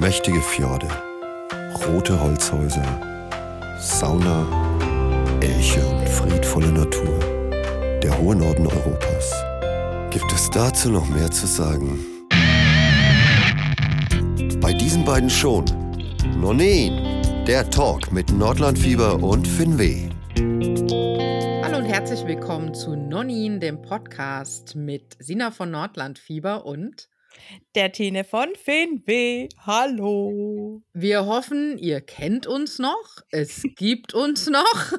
Mächtige Fjorde, rote Holzhäuser, Sauna, Elche und friedvolle Natur. Der hohe Norden Europas. Gibt es dazu noch mehr zu sagen? Bei diesen beiden schon. Nonin, der Talk mit Nordlandfieber und Finweh. Hallo und herzlich willkommen zu Nonin, dem Podcast mit Sina von Nordlandfieber und der Tine von Finweh. Hallo. Wir hoffen, ihr kennt uns noch. Es gibt uns noch.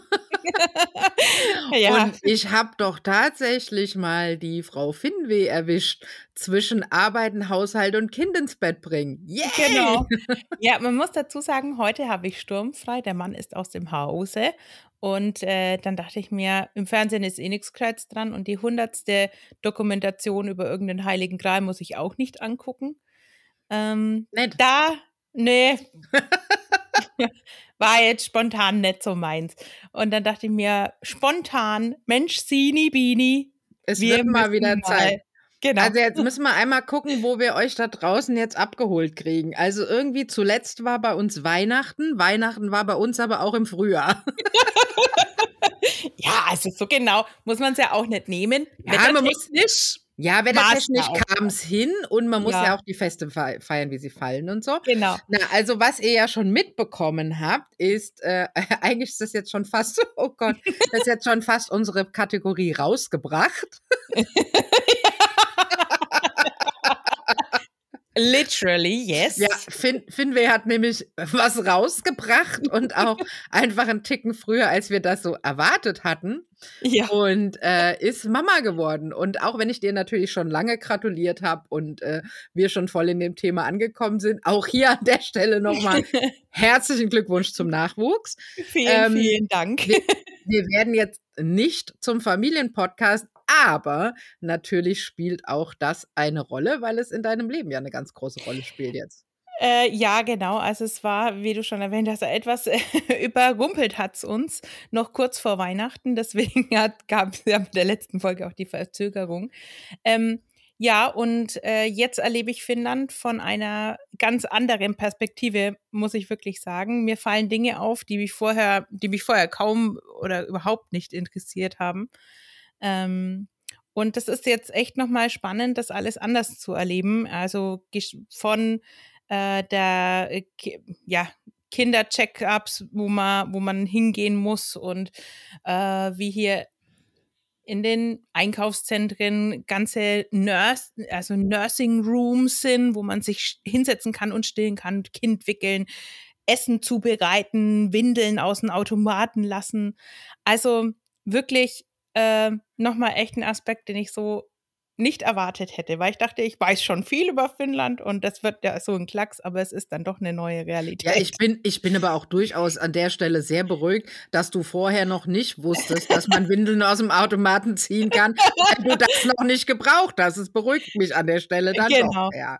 ja. Und ich habe doch tatsächlich mal die Frau Finweh erwischt zwischen Arbeiten, Haushalt und Kind ins Bett bringen. Yeah! Genau. Ja, man muss dazu sagen, heute habe ich sturmfrei. Der Mann ist aus dem Hause und äh, dann dachte ich mir, im Fernsehen ist eh nichts Kreuz dran und die hundertste Dokumentation über irgendeinen heiligen Gral muss ich auch nicht angucken. Ähm, nicht. Da, nee, war jetzt spontan nicht so meins. Und dann dachte ich mir, spontan, Mensch, Sini, Bini. Es wird mal wieder Zeit. Genau. Also jetzt müssen wir einmal gucken, wo wir euch da draußen jetzt abgeholt kriegen. Also irgendwie zuletzt war bei uns Weihnachten. Weihnachten war bei uns aber auch im Frühjahr. ja, also so genau muss man es ja auch nicht nehmen. Ja, man muss nicht. Ja, wettertechnisch kam es hin und man muss ja. ja. auch die Feste feiern, wie sie fallen und so. Genau. Na, also was ihr ja schon mitbekommen habt, ist, äh, eigentlich ist das jetzt schon fast, oh Gott, das ist jetzt schon fast unsere Kategorie rausgebracht. Literally, yes. Ja, Finn, Finway hat nämlich was rausgebracht und auch einfach einen Ticken früher, als wir das so erwartet hatten. Ja. Und äh, ist Mama geworden. Und auch wenn ich dir natürlich schon lange gratuliert habe und äh, wir schon voll in dem Thema angekommen sind, auch hier an der Stelle nochmal herzlichen Glückwunsch zum Nachwuchs. Vielen, ähm, vielen Dank. Wir, wir werden jetzt nicht zum Familienpodcast, aber natürlich spielt auch das eine Rolle, weil es in deinem Leben ja eine ganz große Rolle spielt jetzt. Äh, ja, genau. Also es war, wie du schon erwähnt hast, etwas äh, überrumpelt hat es uns noch kurz vor Weihnachten. Deswegen gab es ja mit der letzten Folge auch die Verzögerung. Ähm, ja, und äh, jetzt erlebe ich Finnland von einer ganz anderen Perspektive, muss ich wirklich sagen. Mir fallen Dinge auf, die mich vorher, die mich vorher kaum oder überhaupt nicht interessiert haben. Ähm, und das ist jetzt echt nochmal spannend, das alles anders zu erleben. Also von äh, der äh, ja, Kinder-Check-ups, wo man, wo man hingehen muss und äh, wie hier in den Einkaufszentren ganze Nurse, also Nursing Rooms sind, wo man sich hinsetzen kann und stillen kann, Kind wickeln, Essen zubereiten, Windeln aus dem Automaten lassen. Also wirklich äh, nochmal echt ein Aspekt, den ich so nicht erwartet hätte, weil ich dachte, ich weiß schon viel über Finnland und das wird ja so ein Klacks, aber es ist dann doch eine neue Realität. Ja, ich bin, ich bin aber auch durchaus an der Stelle sehr beruhigt, dass du vorher noch nicht wusstest, dass man Windeln aus dem Automaten ziehen kann, weil du das noch nicht gebraucht hast. Es beruhigt mich an der Stelle dann genau. doch. Ja.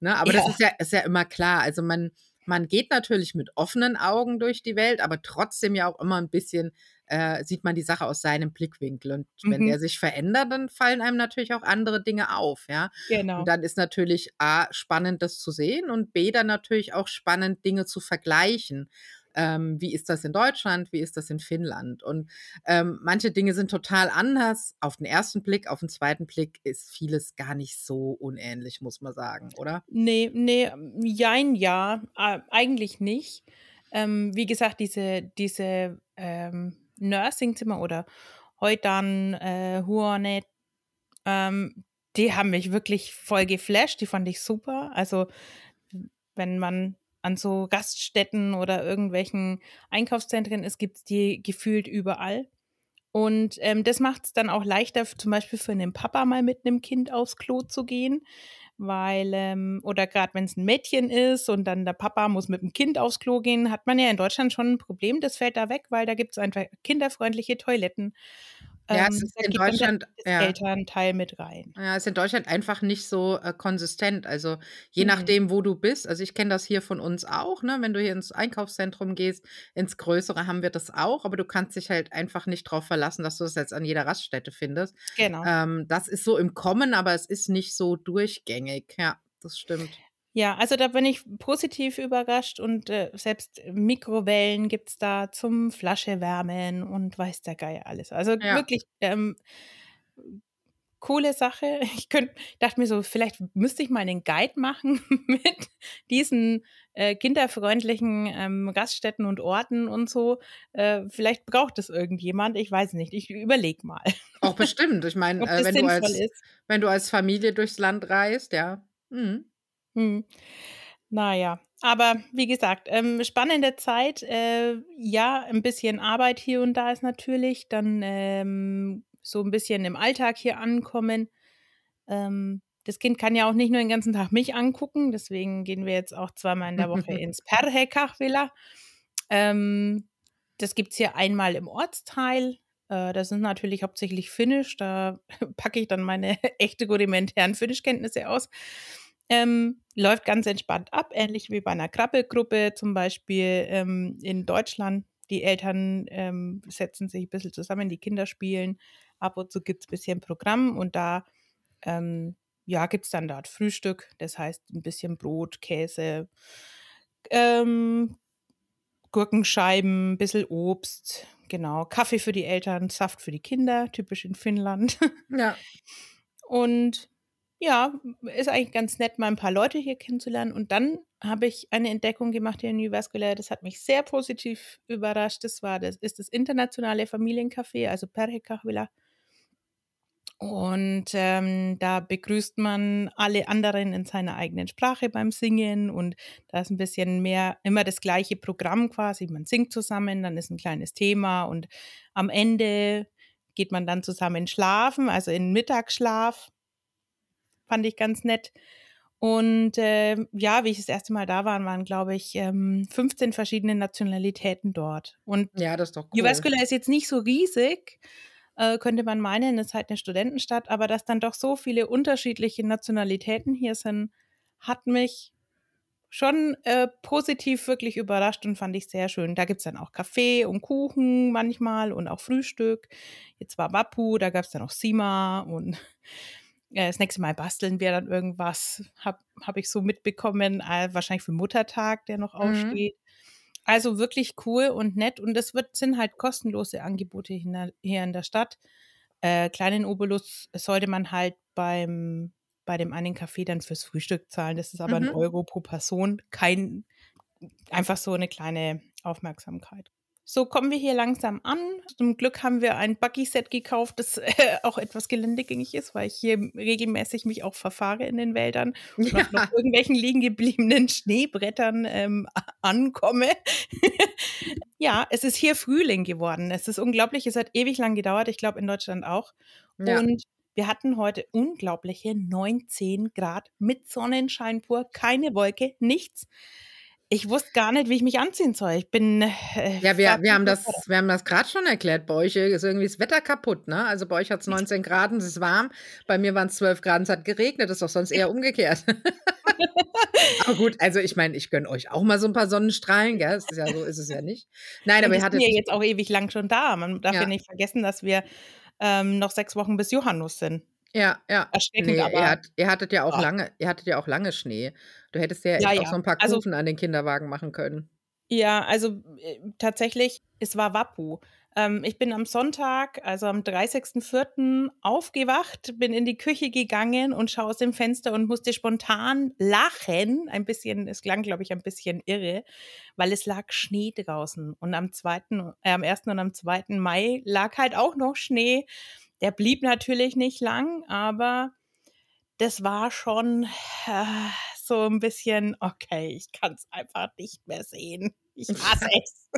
Ne, aber ja. das ist ja, ist ja immer klar. Also man, man geht natürlich mit offenen Augen durch die Welt, aber trotzdem ja auch immer ein bisschen äh, sieht man die Sache aus seinem Blickwinkel. Und mhm. wenn der sich verändert, dann fallen einem natürlich auch andere Dinge auf, ja. Genau. Und dann ist natürlich A, spannend, das zu sehen und B, dann natürlich auch spannend, Dinge zu vergleichen. Ähm, wie ist das in Deutschland, wie ist das in Finnland. Und ähm, manche Dinge sind total anders. Auf den ersten Blick, auf den zweiten Blick ist vieles gar nicht so unähnlich, muss man sagen, oder? Nee, nee, jein, ja, äh, eigentlich nicht. Ähm, wie gesagt, diese, diese ähm, Nursingzimmer oder heute dann äh, Huonet, ähm, die haben mich wirklich voll geflasht, die fand ich super. Also wenn man an so Gaststätten oder irgendwelchen Einkaufszentren ist, gibt es die gefühlt überall. Und ähm, das macht es dann auch leichter, zum Beispiel für einen Papa mal mit einem Kind aufs Klo zu gehen, weil, ähm, oder gerade wenn es ein Mädchen ist und dann der Papa muss mit dem Kind aufs Klo gehen, hat man ja in Deutschland schon ein Problem. Das fällt da weg, weil da gibt es einfach kinderfreundliche Toiletten. Ja, es ähm, ist in Deutschland ja. Elternteil mit rein. Ja, es ist in Deutschland einfach nicht so äh, konsistent. Also je mhm. nachdem, wo du bist. Also ich kenne das hier von uns auch. Ne? Wenn du hier ins Einkaufszentrum gehst, ins Größere haben wir das auch. Aber du kannst dich halt einfach nicht darauf verlassen, dass du das jetzt an jeder Raststätte findest. Genau. Ähm, das ist so im Kommen, aber es ist nicht so durchgängig. Ja, das stimmt. Ja, also da bin ich positiv überrascht und äh, selbst Mikrowellen gibt es da zum Flasche wärmen und weiß der Geier alles. Also Ja. wirklich ähm, coole Sache. Ich könnt, dachte mir so, vielleicht müsste ich mal einen Guide machen mit diesen äh, kinderfreundlichen ähm, Gaststätten und Orten und so. Äh, vielleicht braucht es irgendjemand. Ich weiß nicht. Ich überlege mal, Auch bestimmt. Ich meine, äh, wenn, du als, ist. wenn du als Familie durchs Land reist, ja. Mhm. Hm. Naja, aber wie gesagt, ähm, spannende Zeit. Äh, ja, ein bisschen Arbeit hier und da ist natürlich. Dann ähm, so ein bisschen im Alltag hier ankommen. Ähm, das Kind kann ja auch nicht nur den ganzen Tag mich angucken. Deswegen gehen wir jetzt auch zweimal in der Woche ins Perhekachvilla. Ähm, das gibt es hier einmal im Ortsteil. Äh, das ist natürlich hauptsächlich Finnisch. Da packe ich dann meine echte rudimentären Finnischkenntnisse aus. Ähm, läuft ganz entspannt ab, ähnlich wie bei einer Krabbelgruppe zum Beispiel ähm, in Deutschland. Die Eltern ähm, setzen sich ein bisschen zusammen, die Kinder spielen. Ab und zu gibt es ein bisschen Programm und da ähm, ja, gibt es dann dort Frühstück. Das heißt ein bisschen Brot, Käse, ähm, Gurkenscheiben, ein bisschen Obst, genau. Kaffee für die Eltern, Saft für die Kinder, typisch in Finnland. Ja. Und ja, ist eigentlich ganz nett, mal ein paar Leute hier kennenzulernen. Und dann habe ich eine Entdeckung gemacht hier in New Vascular. Das hat mich sehr positiv überrascht. Das war das ist das internationale Familiencafé, also Perhekachvilla. Und ähm, da begrüßt man alle anderen in seiner eigenen Sprache beim Singen und da ist ein bisschen mehr immer das gleiche Programm quasi. Man singt zusammen, dann ist ein kleines Thema und am Ende geht man dann zusammen schlafen, also in Mittagsschlaf. Fand ich ganz nett. Und äh, ja, wie ich das erste Mal da war, waren, glaube ich, ähm, 15 verschiedene Nationalitäten dort. Und Ja, das ist doch cool. Jyväskylä ist jetzt nicht so riesig, äh, könnte man meinen, es ist halt eine Studentenstadt, aber dass dann doch so viele unterschiedliche Nationalitäten hier sind, hat mich schon äh, positiv wirklich überrascht und fand ich sehr schön. Da gibt es dann auch Kaffee und Kuchen manchmal und auch Frühstück. Jetzt war Wappu, da gab es dann auch Sima und äh, das nächste Mal basteln wir dann irgendwas, habe hab ich so mitbekommen, äh, wahrscheinlich für Muttertag, der noch Mhm. aussteht. Also wirklich cool und nett und das wird, sind halt kostenlose Angebote hier in der, Stadt. Äh, kleinen Obolus sollte man halt beim, bei dem einen Café dann fürs Frühstück zahlen. Das ist aber ein Mhm. Euro pro Person. Kein, einfach so eine kleine Aufmerksamkeit. So kommen wir hier langsam an. Zum Glück haben wir ein Buggy-Set gekauft, das äh, auch etwas geländegängig ist, weil ich hier regelmäßig mich auch verfahre in den Wäldern und auf Ja. noch irgendwelchen liegen gebliebenen Schneebrettern ähm, ankomme. ja, es ist hier Frühling geworden. Es ist unglaublich. Es hat ewig lang gedauert. Ich glaube in Deutschland auch. Ja. Und wir hatten heute unglaubliche 19 Grad mit Sonnenschein pur, keine Wolke, nichts. Ich wusste gar nicht, wie ich mich anziehen soll. Ich bin. Äh, Ja, wir, wir haben das, wir haben das gerade schon erklärt. Bei euch ist irgendwie das Wetter kaputt, ne? Also bei euch hat es 19 Grad und es ist warm. Bei mir waren es 12 Grad und es hat geregnet. Das ist doch sonst eher umgekehrt. aber gut, also ich meine, ich gönne euch auch mal so ein paar Sonnenstrahlen, gell? Ist ja so ist es ja nicht. Nein, aber wir ihr sind hattet. ja jetzt auch ewig lang schon da. Man darf ja, Ja. nicht vergessen, dass wir ähm, noch sechs Wochen bis Johannes sind. Ja, ja. Erschreckend, Nee, ihr, aber hat, ihr hattet ja auch Ah. lange, ihr hattet ja auch lange Schnee. Du hättest ja ja, echt auch ja. so ein paar Also Kufen an den Kinderwagen machen können. Ja, also äh, tatsächlich, es war Wappu. Ähm, ich bin am Sonntag, also am 30.04. aufgewacht, bin in die Küche gegangen und schaue aus dem Fenster und musste spontan lachen. Ein bisschen, es klang, glaube ich, ein bisschen irre, weil es lag Schnee draußen. Und am zweiten, äh, am 1. und am 2. Mai lag halt auch noch Schnee. Der blieb natürlich nicht lang, aber das war schon äh, so ein bisschen, okay, ich kann es einfach nicht mehr sehen. Ich hasse es.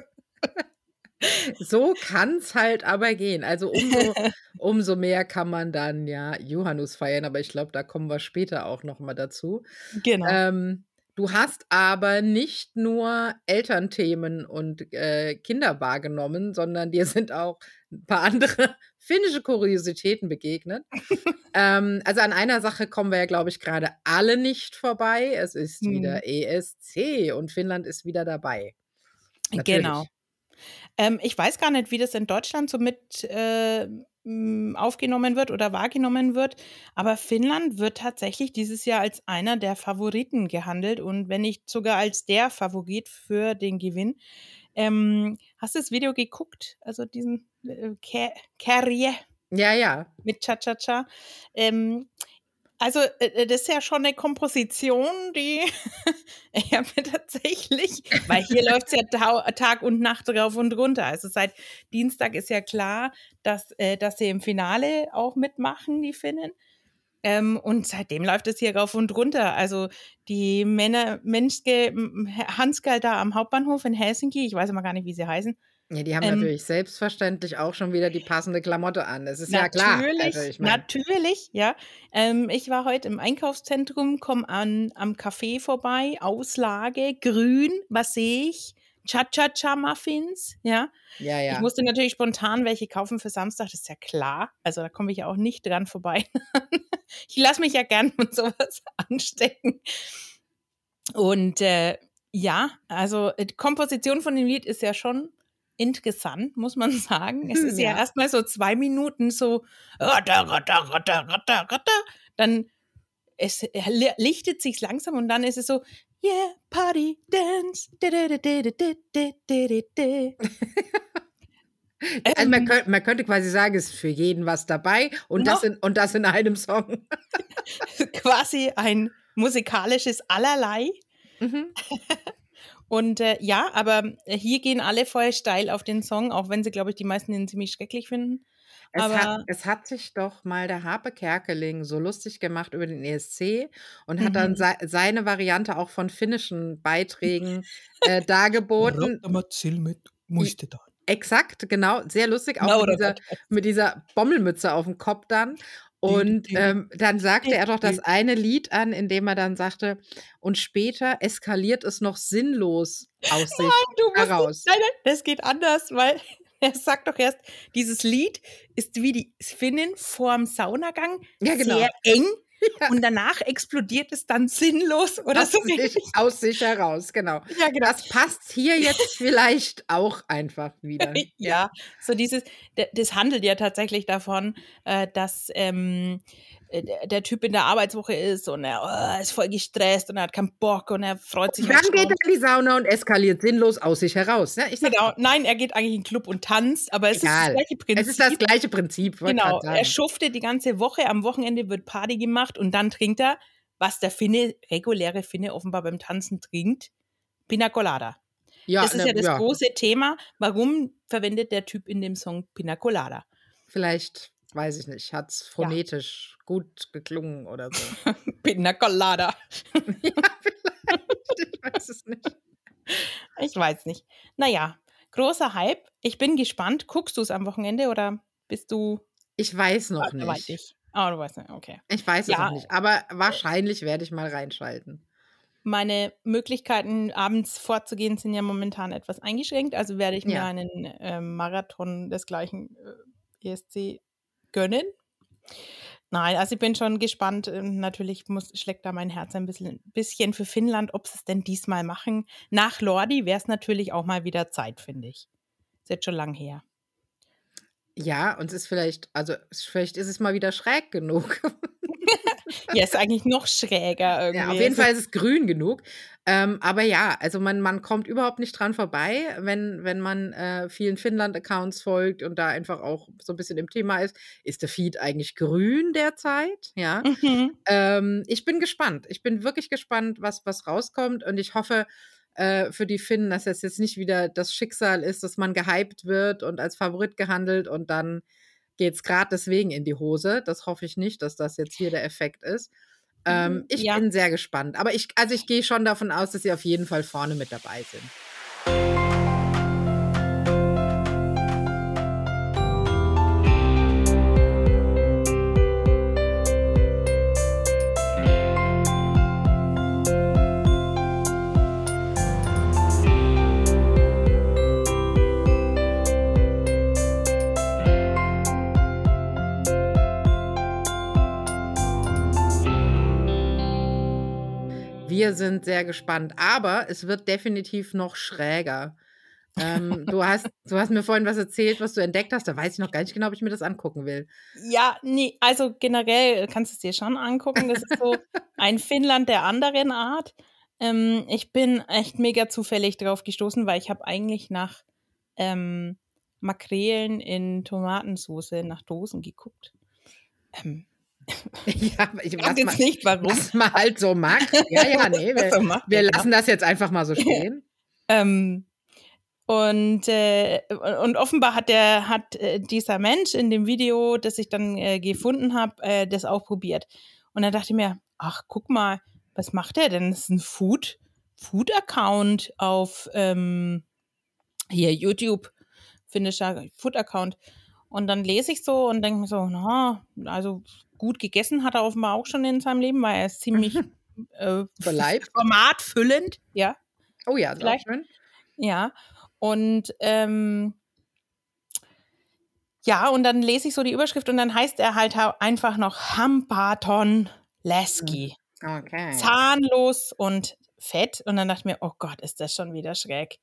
So kann es halt aber gehen. Also umso, umso mehr kann man dann ja Johannes feiern, aber ich glaube, da kommen wir später auch noch mal dazu. Genau. Ähm, du hast aber nicht nur Elternthemen und äh, Kinder wahrgenommen, sondern dir sind auch ein paar andere finnische Kuriositäten begegnet. ähm, also an einer Sache kommen wir ja, glaube ich, gerade alle nicht vorbei. Es ist Hm. wieder ESC und Finnland ist wieder dabei. Natürlich. Genau. Ähm, ich weiß gar nicht, wie das in Deutschland so mit, äh, aufgenommen wird oder wahrgenommen wird. Aber Finnland wird tatsächlich dieses Jahr als einer der Favoriten gehandelt und wenn nicht sogar als der Favorit für den Gewinn. Ähm, hast du das Video geguckt? Also diesen äh, Carrier. Ja, ja. Mit Cha-Cha-Cha. Ähm, also, äh, äh, das ist ja schon eine Komposition, die ich habe tatsächlich, weil hier läuft es ja Tag und Nacht drauf und runter. Also seit Dienstag ist ja klar, dass, äh, dass sie im Finale auch mitmachen, die Finnen. Ähm, und seitdem läuft es hier rauf und runter. Also die Männer, Menschke, Hansgal da am Hauptbahnhof in Helsinki, ich weiß immer gar nicht, wie sie heißen, ja, die haben ähm, natürlich selbstverständlich auch schon wieder die passende Klamotte an. Das ist ja klar. Also, ich mein, natürlich, ja. Ähm, ich war heute im Einkaufszentrum, komme an am Café vorbei, Auslage, grün, was sehe ich? Cha-Cha-Cha-Muffins, ja. Ja, ja. Ich musste natürlich spontan welche kaufen für Samstag, das ist ja klar. Also da komme ich ja auch nicht dran vorbei. ich lasse mich ja gern mit sowas anstecken. Und äh, ja, also die Komposition von dem Lied ist ja schon interessant, muss man sagen. Es ist ja, ja erstmal so zwei Minuten so, dann es lichtet sich langsam und dann ist es so, yeah, Party, Dance. Also man, könnte, man könnte quasi sagen, es ist für jeden was dabei und, das in, und das in einem Song. quasi ein musikalisches Allerlei. Mhm. Und äh, ja, aber äh, hier gehen alle voll steil auf den Song, auch wenn sie, glaube ich, die meisten ihn ziemlich schrecklich finden. Es hat, es hat, sich doch mal der Harpe Kerkeling so lustig gemacht über den ESC und hat dann se seine Variante auch von finnischen Beiträgen äh, dargeboten. Exakt, genau, sehr lustig, auch mit dieser, mit dieser Bommelmütze auf dem Kopf dann. Und ähm, dann sagte er doch das eine Lied an, in dem er dann sagte, und später eskaliert es noch sinnlos aus sich Nein, heraus. Nein, nein, das geht anders, weil er sagt doch erst, dieses Lied ist wie die Finnen vorm Saunagang, ja, genau. sehr eng ja. Und danach explodiert es dann sinnlos oder aus so. Sich, aus sich heraus, genau. Ja, genau. Das passt hier jetzt vielleicht auch einfach wieder. ja, so dieses, das handelt ja tatsächlich davon, äh, dass ähm, äh, der Typ in der Arbeitswoche ist und er oh, ist voll gestresst und er hat keinen Bock und er freut sich. Und dann geht er in die Sauna und eskaliert sinnlos aus sich heraus. Ne? genau. Nein, er geht eigentlich in den Club und tanzt, aber es Egal. ist das gleiche Prinzip. Es ist das gleiche Prinzip. Genau. Er schuftet die ganze Woche. Am Wochenende wird Party gemacht und dann trinkt er, was der Finne, reguläre Finne offenbar beim Tanzen trinkt, Pina Colada. Ja, das ist ne, ja das ja. große Thema. Warum verwendet der Typ in dem Song Pina Colada? Vielleicht weiß ich nicht, hat es phonetisch ja. gut geklungen oder so. Pina Colada. ja, vielleicht. Ich weiß es nicht. Ich weiß nicht. Naja, großer Hype. Ich bin gespannt. Guckst du es am Wochenende oder bist du. Ich weiß noch nicht. Weiß ich. Oh, du weißt nicht, okay. Ich weiß ja. es noch nicht, aber wahrscheinlich werde ich mal reinschalten. Meine Möglichkeiten, abends vorzugehen, sind ja momentan etwas eingeschränkt. Also werde ich mir ja. einen äh, Marathon des gleichen äh, ESC gönnen. Nein, also ich bin schon gespannt. Ähm, natürlich muss, schlägt da mein Herz ein bisschen, bisschen für Finnland, ob sie es denn diesmal machen. Nach Lordi wäre es natürlich auch mal wieder Zeit, finde ich. Ist jetzt schon lang her. Ja, und es ist vielleicht, also vielleicht ist es mal wieder schräg genug. ja, ist eigentlich noch schräger irgendwie. Ja, auf jeden Fall ist es grün genug. Ähm, aber ja, also man, man kommt überhaupt nicht dran vorbei, wenn, wenn man äh, vielen Finnland-Accounts folgt und da einfach auch so ein bisschen im Thema ist. Ist der Feed eigentlich grün derzeit? Ja. Mhm. Ähm, ich bin gespannt. Ich bin wirklich gespannt, was, was rauskommt und ich hoffe, äh, für die Finnen, dass es jetzt nicht wieder das Schicksal ist, dass man gehypt wird und als Favorit gehandelt und dann geht es gerade deswegen in die Hose. Das hoffe ich nicht, dass das jetzt hier der Effekt ist. Ähm, mhm, ich ja. bin sehr gespannt. Aber ich, also ich gehe schon davon aus, dass sie auf jeden Fall vorne mit dabei sind. Wir sind sehr gespannt, aber es wird definitiv noch schräger. Ähm, du, hast, du hast mir vorhin was erzählt, was du entdeckt hast. Da weiß ich noch gar nicht genau, ob ich mir das angucken will. Ja, nee, also generell kannst du es dir schon angucken. Das ist so ein Finnland der anderen Art. Ähm, ich bin echt mega zufällig drauf gestoßen, weil ich habe eigentlich nach ähm, Makrelen in Tomatensauce nach Dosen geguckt. Ähm, ja, ich weiß jetzt mal, nicht, warum. Was man halt so mag. Ja, ja, nee, wir, so macht, wir lassen das jetzt einfach mal so stehen. ähm, und, äh, und offenbar hat der hat äh, dieser Mensch in dem Video, das ich dann äh, gefunden habe, äh, das auch probiert. Und dann dachte ich mir, ach, guck mal, was macht der denn? Das ist ein Food, Food Account auf ähm, hier YouTube, finnischer Food Account. Und dann lese ich so und denke mir so, na, also gut gegessen hat er offenbar auch schon in seinem Leben, weil er ist ziemlich äh, formatfüllend, ja. Oh ja, vielleicht schön. Ja. Und ähm, ja, und dann lese ich so die Überschrift und dann heißt er halt einfach noch Hampaton Lasky. Hm, okay. Zahnlos und fett. Und dann dachte ich mir, oh Gott, ist das schon wieder schräg.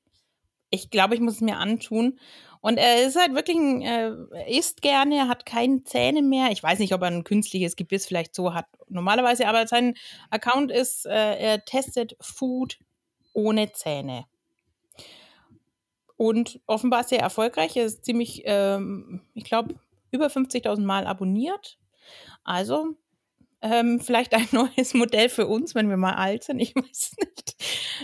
Ich glaube, ich muss es mir antun. Und er ist halt wirklich ein, äh, er isst gerne, er hat keine Zähne mehr. Ich weiß nicht, ob er ein künstliches Gebiss vielleicht so hat normalerweise, aber sein Account ist, äh, er testet Food ohne Zähne und offenbar sehr erfolgreich. Er ist ziemlich, ähm, ich glaube, über 50.000 Mal abonniert. Also ähm, vielleicht ein neues Modell für uns, wenn wir mal alt sind. Ich weiß nicht.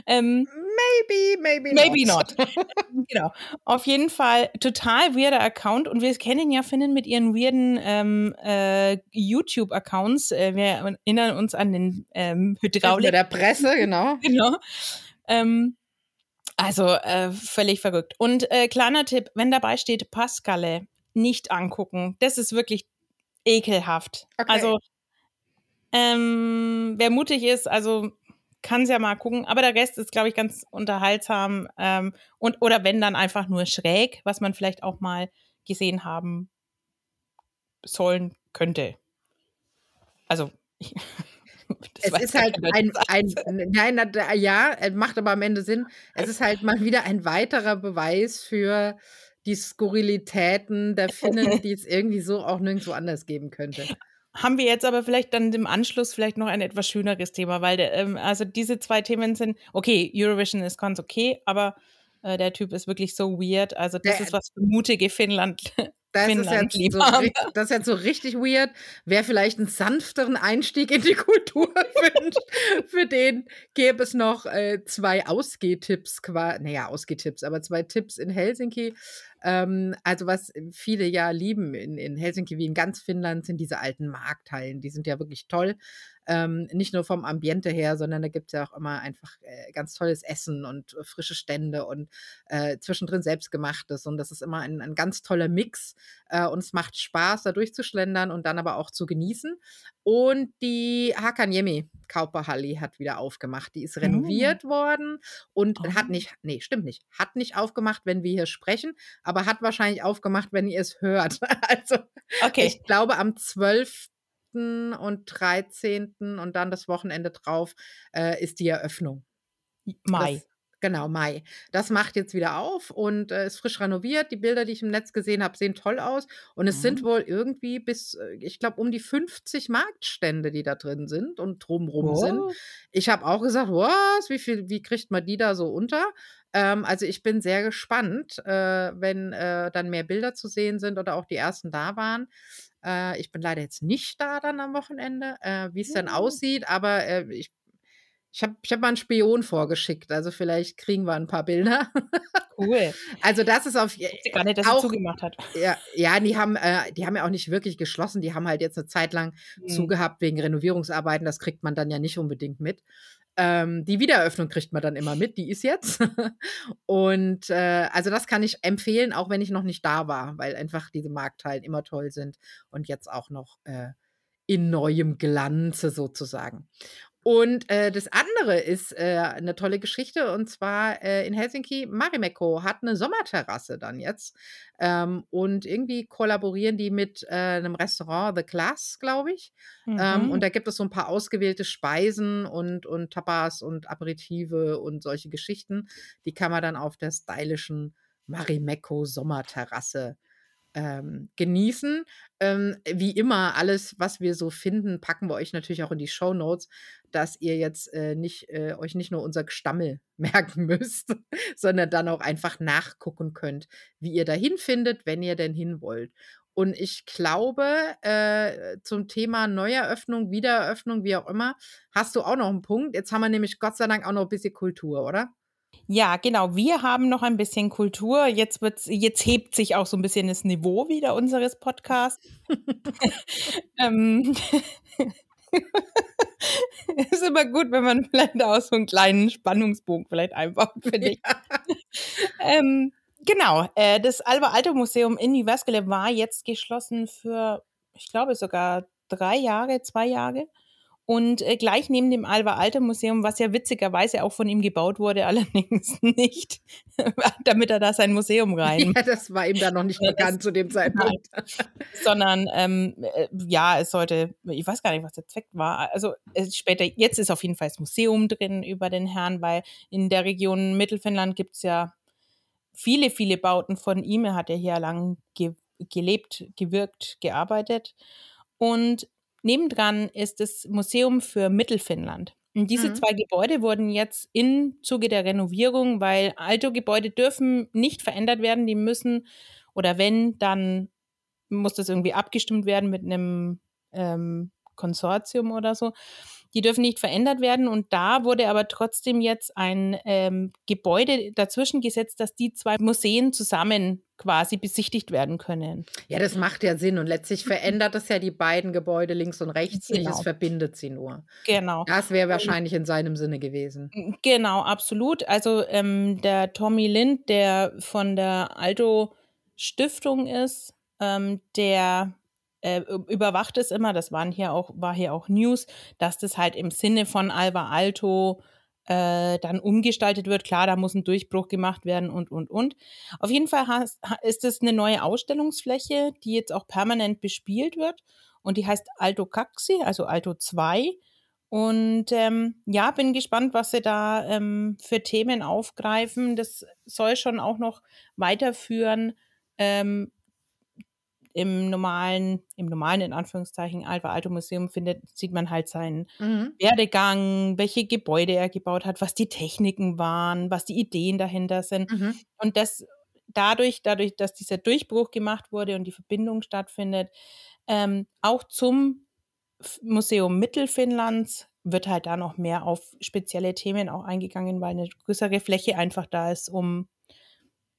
Ähm, maybe, maybe, maybe not. not. genau. Auf jeden Fall total weirder Account und wir kennen ja Finnen mit ihren weirden ähm, äh, YouTube-Accounts. Äh, wir erinnern uns an den ähm, Hydraulik. Mit der Presse, genau. genau. Ähm, also äh, völlig verrückt. Und äh, kleiner Tipp, wenn dabei steht Pascale, nicht angucken. Das ist wirklich ekelhaft. Okay. Also ähm, wer mutig ist, also kann es ja mal gucken. Aber der Rest ist, glaube ich, ganz unterhaltsam. Ähm, und, oder wenn dann einfach nur schräg, was man vielleicht auch mal gesehen haben sollen könnte. Also, es ist halt ein, ein, nein, ja, macht aber am Ende Sinn. Es ist halt mal wieder ein weiterer Beweis für die Skurrilitäten der Finnen, die es irgendwie so auch nirgendwo anders geben könnte. Haben wir jetzt aber vielleicht dann im Anschluss vielleicht noch ein etwas schöneres Thema, weil ähm, also diese zwei Themen sind, okay, Eurovision ist ganz okay, aber äh, der Typ ist wirklich so weird. Also das der, ist was für mutige Finnland, das ist, jetzt so, das ist jetzt so richtig weird. Wer vielleicht einen sanfteren Einstieg in die Kultur wünscht, für den gäbe es noch äh, zwei Ausgehtipps, naja, Ausgehtipps, aber zwei Tipps in Helsinki. Ähm, also was viele ja lieben in, in Helsinki wie in ganz Finnland sind diese alten Markthallen. Die sind ja wirklich toll. Ähm, nicht nur vom Ambiente her, sondern da gibt es ja auch immer einfach äh, ganz tolles Essen und äh, frische Stände und äh, zwischendrin selbstgemachtes. Und das ist immer ein, ein ganz toller Mix. Äh, und es macht Spaß, da durchzuschlendern und dann aber auch zu genießen. Und die Hakanyemi Kauperhalli hat wieder aufgemacht. Die ist oh. renoviert oh. worden und oh. hat nicht, nee, stimmt nicht, hat nicht aufgemacht, wenn wir hier sprechen, aber hat wahrscheinlich aufgemacht, wenn ihr es hört. Also okay. ich glaube am 12 und 13. und dann das Wochenende drauf äh, ist die Eröffnung. Mai. Genau, Mai. Das macht jetzt wieder auf und äh, ist frisch renoviert. Die Bilder, die ich im Netz gesehen habe, sehen toll aus. Und es mhm. sind wohl irgendwie bis, äh, ich glaube, um die 50 Marktstände, die da drin sind und drumrum oh. sind. Ich habe auch gesagt, was, wie viel, wie kriegt man die da so unter? Ähm, also ich bin sehr gespannt, äh, wenn äh, dann mehr Bilder zu sehen sind oder auch die ersten da waren. Äh, ich bin leider jetzt nicht da dann am Wochenende, äh, wie es dann mhm. aussieht, aber äh, ich, ich habe ich hab mal einen Spion vorgeschickt, also vielleicht kriegen wir ein paar Bilder. Cool. Also das ist auf ich gar nicht, dass auch, zugemacht hat. Ja, ja die haben äh, die haben ja auch nicht wirklich geschlossen, die haben halt jetzt eine Zeit lang mhm. zugehabt wegen Renovierungsarbeiten, das kriegt man dann ja nicht unbedingt mit. Ähm, die Wiedereröffnung kriegt man dann immer mit, die ist jetzt. und äh, also das kann ich empfehlen, auch wenn ich noch nicht da war, weil einfach diese Markthallen immer toll sind und jetzt auch noch äh, in neuem Glanze sozusagen. Und äh, das andere ist äh, eine tolle Geschichte und zwar äh, in Helsinki, Marimekko hat eine Sommerterrasse dann jetzt ähm, und irgendwie kollaborieren die mit äh, einem Restaurant, The Class, glaube ich. Mhm. Ähm, und da gibt es so ein paar ausgewählte Speisen und, und Tapas und Aperitive und solche Geschichten. Die kann man dann auf der stylischen Marimekko Sommerterrasse ähm, genießen. Ähm, wie immer, alles, was wir so finden, packen wir euch natürlich auch in die Show Notes, dass ihr jetzt äh, nicht, äh, euch nicht nur unser Gestammel merken müsst, sondern dann auch einfach nachgucken könnt, wie ihr dahin findet, wenn ihr denn hin wollt. Und ich glaube, äh, zum Thema Neueröffnung, Wiedereröffnung, wie auch immer, hast du auch noch einen Punkt. Jetzt haben wir nämlich Gott sei Dank auch noch ein bisschen Kultur, oder? Ja, genau. Wir haben noch ein bisschen Kultur. Jetzt wird's, jetzt hebt sich auch so ein bisschen das Niveau wieder unseres Podcasts. ähm, ist immer gut, wenn man vielleicht auch so einen kleinen Spannungsbogen vielleicht einbaut, finde ich. Ja. ähm, genau. Äh, das Alba Alto Museum in Jyväskylä war jetzt geschlossen für, ich glaube, sogar drei Jahre, zwei Jahre. Und äh, gleich neben dem Alva Alter Museum, was ja witzigerweise auch von ihm gebaut wurde, allerdings nicht, damit er da sein Museum rein. Ja, das war ihm da noch nicht bekannt zu dem Zeitpunkt. Sondern ähm, äh, ja, es sollte, ich weiß gar nicht, was der Zweck war. Also später, jetzt ist auf jeden Fall das Museum drin über den Herrn, weil in der Region Mittelfinnland gibt es ja viele, viele Bauten von ihm. Er hat ja hier lang ge gelebt, gewirkt, gearbeitet. Und Nebendran ist das Museum für Mittelfinnland. Und diese mhm. zwei Gebäude wurden jetzt im Zuge der Renovierung, weil alte Gebäude dürfen nicht verändert werden, die müssen, oder wenn, dann muss das irgendwie abgestimmt werden mit einem ähm, Konsortium oder so. Die dürfen nicht verändert werden und da wurde aber trotzdem jetzt ein ähm, Gebäude dazwischen gesetzt, dass die zwei Museen zusammen quasi besichtigt werden können. Ja, das macht ja Sinn und letztlich verändert es ja die beiden Gebäude links und rechts genau. nicht, es verbindet sie nur. Genau. Das wäre wahrscheinlich in seinem Sinne gewesen. Genau, absolut. Also ähm, der Tommy Lind, der von der Alto Stiftung ist, ähm, der äh, überwacht es immer, das waren hier auch, war hier auch News, dass das halt im Sinne von Alba Alto äh, dann umgestaltet wird. Klar, da muss ein Durchbruch gemacht werden und, und, und. Auf jeden Fall has, ist es eine neue Ausstellungsfläche, die jetzt auch permanent bespielt wird und die heißt Alto Caxi, also Alto 2. Und ähm, ja, bin gespannt, was sie da ähm, für Themen aufgreifen. Das soll schon auch noch weiterführen, ähm, im normalen, im normalen, in Anführungszeichen, Alva Alto Museum findet, sieht man halt seinen mhm. Werdegang, welche Gebäude er gebaut hat, was die Techniken waren, was die Ideen dahinter sind. Mhm. Und das dadurch, dadurch, dass dieser Durchbruch gemacht wurde und die Verbindung stattfindet, ähm, auch zum Museum Mittelfinnlands wird halt da noch mehr auf spezielle Themen auch eingegangen, weil eine größere Fläche einfach da ist, um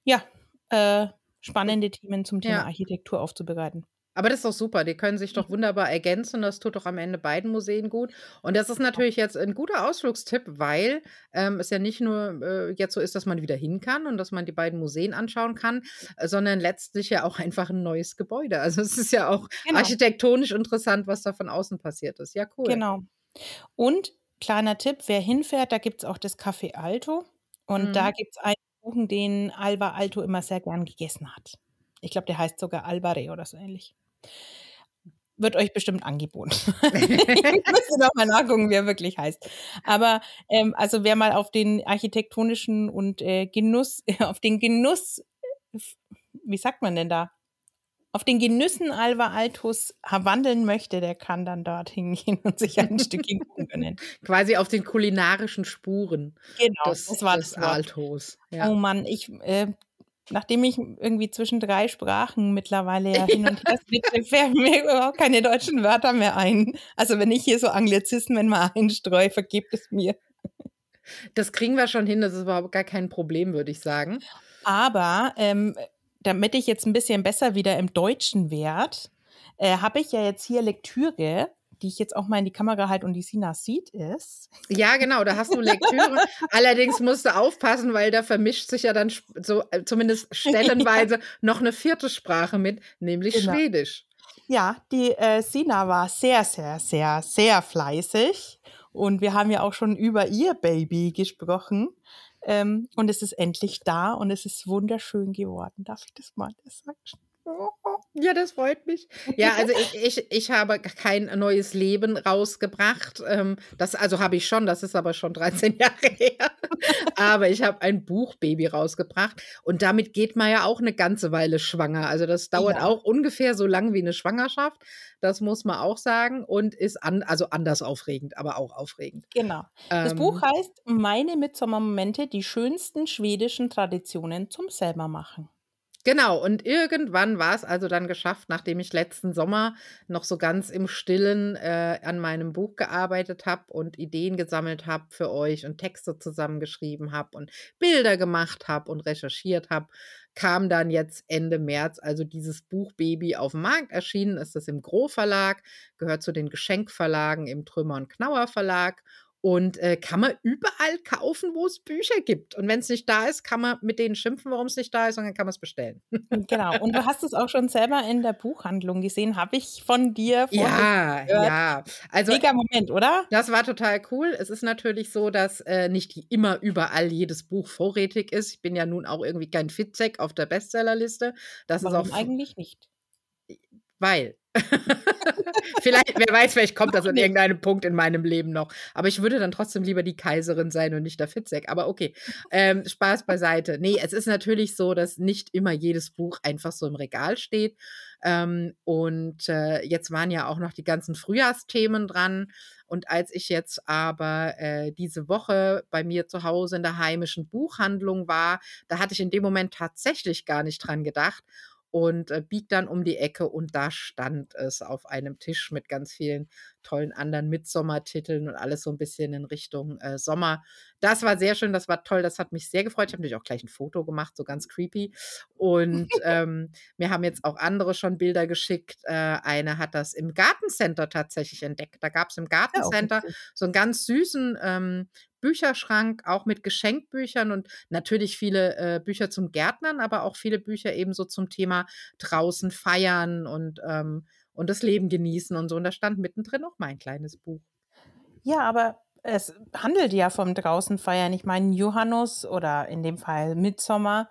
ja, äh, spannende Themen zum Thema ja. Architektur aufzubereiten. Aber das ist doch super. Die können sich doch wunderbar ergänzen. Das tut doch am Ende beiden Museen gut. Und das ist natürlich jetzt ein guter Ausflugstipp, weil ähm, es ja nicht nur äh, jetzt so ist, dass man wieder hin kann und dass man die beiden Museen anschauen kann, äh, sondern letztlich ja auch einfach ein neues Gebäude. Also es ist ja auch genau. architektonisch interessant, was da von außen passiert ist. Ja, cool. Genau. Und kleiner Tipp, wer hinfährt, da gibt es auch das Café Alto. Und mhm. da gibt es einen Kuchen, den Alba Alto immer sehr gern gegessen hat. Ich glaube, der heißt sogar Albare oder so ähnlich. Wird euch bestimmt angeboten. ich müsste noch mal nachgucken, wie er wirklich heißt. Aber ähm, also wer mal auf den architektonischen und äh, Genuss, auf den Genuss, wie sagt man denn da? Auf den Genüssen Alva Altus wandeln möchte, der kann dann dorthin gehen und sich ein Stückchen gönnen. Quasi auf den kulinarischen Spuren. Genau, des, das war das Altos. Ja. Oh Mann, ich, äh, nachdem ich irgendwie zwischen drei Sprachen mittlerweile ja hin und her switche, fällt mir überhaupt keine deutschen Wörter mehr ein. Also wenn ich hier so Anglizismen mal einstreue, vergibt es mir. Das kriegen wir schon hin, das ist überhaupt gar kein Problem, würde ich sagen. Aber ähm, damit ich jetzt ein bisschen besser wieder im Deutschen werde, äh, habe ich ja jetzt hier Lektüre, die ich jetzt auch mal in die Kamera halte und die Sina sieht ist. Ja, genau, da hast du Lektüre. Allerdings musst du aufpassen, weil da vermischt sich ja dann so äh, zumindest stellenweise ja. noch eine vierte Sprache mit, nämlich genau. Schwedisch. Ja, die äh, Sina war sehr, sehr, sehr, sehr fleißig. Und wir haben ja auch schon über ihr Baby gesprochen. Ähm, und es ist endlich da und es ist wunderschön geworden. Darf ich das mal sagen? Ja, das freut mich. Ja, also ich, ich, ich habe kein neues Leben rausgebracht. Ähm, das also habe ich schon, das ist aber schon 13 Jahre her. Aber ich habe ein Buchbaby rausgebracht und damit geht man ja auch eine ganze Weile schwanger. Also das dauert ja. auch ungefähr so lang wie eine Schwangerschaft. Das muss man auch sagen und ist an, also anders aufregend, aber auch aufregend. Genau. Das ähm, Buch heißt Meine Mitsommermomente, die schönsten schwedischen Traditionen zum selbermachen. Genau, und irgendwann war es also dann geschafft, nachdem ich letzten Sommer noch so ganz im Stillen äh, an meinem Buch gearbeitet habe und Ideen gesammelt habe für euch und Texte zusammengeschrieben habe und Bilder gemacht habe und recherchiert habe, kam dann jetzt Ende März also dieses Buch Baby auf den Markt. Erschienen ist es im Gro Verlag, gehört zu den Geschenkverlagen im Trümmer und Knauer Verlag und äh, kann man überall kaufen, wo es Bücher gibt. Und wenn es nicht da ist, kann man mit denen schimpfen, warum es nicht da ist, und dann kann man es bestellen. Hm, genau. Und du hast es auch schon selber in der Buchhandlung gesehen, habe ich von dir Ja, gehört. ja. Also, Mega Moment, oder? Das war total cool. Es ist natürlich so, dass äh, nicht immer überall jedes Buch vorrätig ist. Ich bin ja nun auch irgendwie kein Fitzek auf der Bestsellerliste. Das Warum ist auch eigentlich nicht? Weil vielleicht, wer weiß, vielleicht kommt das an irgendeinem Punkt in meinem Leben noch. Aber ich würde dann trotzdem lieber die Kaiserin sein und nicht der Fitzek. Aber okay, ähm, Spaß beiseite. Nee, es ist natürlich so, dass nicht immer jedes Buch einfach so im Regal steht. Ähm, und äh, jetzt waren ja auch noch die ganzen Frühjahrsthemen dran. Und als ich jetzt aber äh, diese Woche bei mir zu Hause in der heimischen Buchhandlung war, da hatte ich in dem Moment tatsächlich gar nicht dran gedacht und äh, biegt dann um die Ecke und da stand es auf einem Tisch mit ganz vielen tollen anderen Mitsommertiteln und alles so ein bisschen in Richtung äh, Sommer. Das war sehr schön, das war toll, das hat mich sehr gefreut. Ich habe natürlich auch gleich ein Foto gemacht, so ganz creepy. Und ähm, mir haben jetzt auch andere schon Bilder geschickt. Äh, eine hat das im Gartencenter tatsächlich entdeckt. Da gab es im Gartencenter ja, so einen ganz süßen ähm, Bücherschrank, auch mit Geschenkbüchern und natürlich viele äh, Bücher zum Gärtnern, aber auch viele Bücher eben so zum Thema draußen feiern und, ähm, und das Leben genießen und so. Und da stand mittendrin auch mein kleines Buch. Ja, aber es handelt ja vom draußen feiern. Ich meine, Johannes oder in dem Fall Midsommer,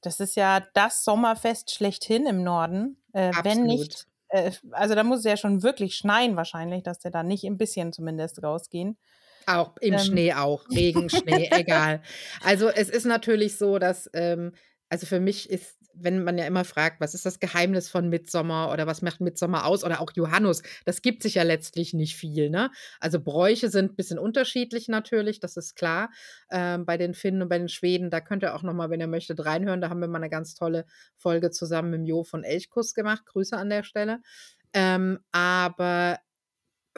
das ist ja das Sommerfest schlechthin im Norden. Äh, wenn nicht, äh, also da muss es ja schon wirklich schneien wahrscheinlich, dass der da nicht ein bisschen zumindest rausgehen. Auch im ähm. Schnee auch, Regen, Schnee, egal. Also es ist natürlich so, dass, ähm, also für mich ist, wenn man ja immer fragt, was ist das Geheimnis von Mitsommer oder was macht Mitsommer aus oder auch Johannes, das gibt sich ja letztlich nicht viel. Ne? Also Bräuche sind ein bisschen unterschiedlich natürlich, das ist klar. Ähm, bei den Finnen und bei den Schweden, da könnt ihr auch nochmal, wenn ihr möchtet, reinhören. Da haben wir mal eine ganz tolle Folge zusammen mit Jo von Elchkuss gemacht. Grüße an der Stelle. Ähm, aber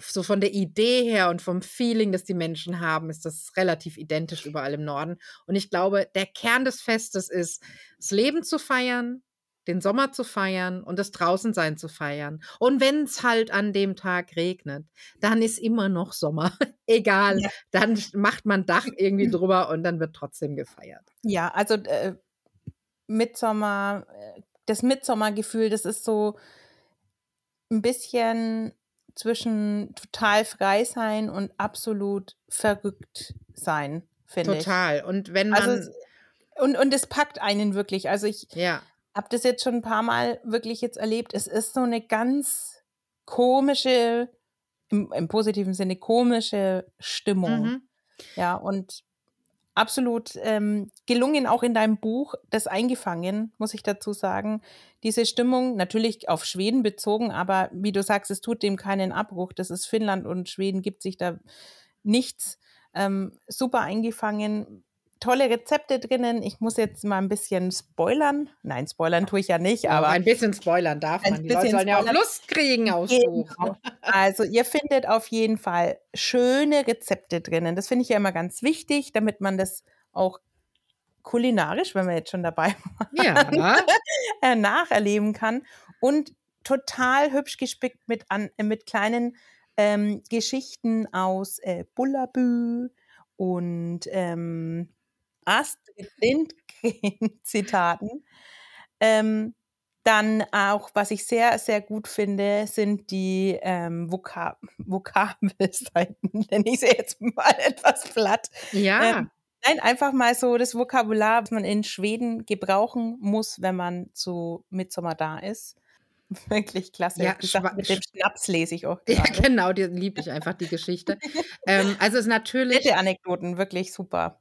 so von der Idee her und vom Feeling, das die Menschen haben, ist das relativ identisch überall im Norden. Und ich glaube, der Kern des Festes ist, das Leben zu feiern, den Sommer zu feiern und das Draußensein zu feiern. Und wenn es halt an dem Tag regnet, dann ist immer noch Sommer. Egal, ja. dann macht man Dach irgendwie drüber und dann wird trotzdem gefeiert. Ja, also äh, Mitsommer, äh, das Mitsommergefühl, das ist so ein bisschen zwischen total frei sein und absolut verrückt sein, finde ich. Total. Und wenn man. Also, und, und es packt einen wirklich. Also ich ja. habe das jetzt schon ein paar Mal wirklich jetzt erlebt. Es ist so eine ganz komische, im, im positiven Sinne komische Stimmung. Mhm. Ja, und absolut ähm, gelungen, auch in deinem Buch, das eingefangen, muss ich dazu sagen. Diese Stimmung, natürlich auf Schweden bezogen, aber wie du sagst, es tut dem keinen Abbruch. Das ist Finnland und Schweden gibt sich da nichts. Ähm, super eingefangen, tolle Rezepte drinnen. Ich muss jetzt mal ein bisschen spoilern. Nein, spoilern tue ich ja nicht, aber. ein bisschen spoilern darf man. Die Leute sollen ja auch Lust kriegen aufs genau. Also, ihr findet auf jeden Fall schöne Rezepte drinnen. Das finde ich ja immer ganz wichtig, damit man das auch kulinarisch, wenn wir jetzt schon dabei waren, ja. Äh, nacherleben kann. Und total hübsch gespickt mit, an, mit kleinen ähm, Geschichten aus äh, Bullabü und ähm, Astrid Lindgren-Zitaten. Ähm, dann auch, was ich sehr, sehr gut finde, sind die ähm, Vokab Vokabelseiten, nenne ich sie jetzt mal etwas platt. Ja. Ähm, nein, einfach mal so das Vokabular, was man in Schweden gebrauchen muss, wenn man zu Mitsommer da ist. Wirklich klasse. Ja, Sache mit dem Schnaps lese ich auch. Gerade. Ja, genau, die liebe ich einfach, die Geschichte. ähm, also es ist natürlich. Nette Anekdoten, wirklich super.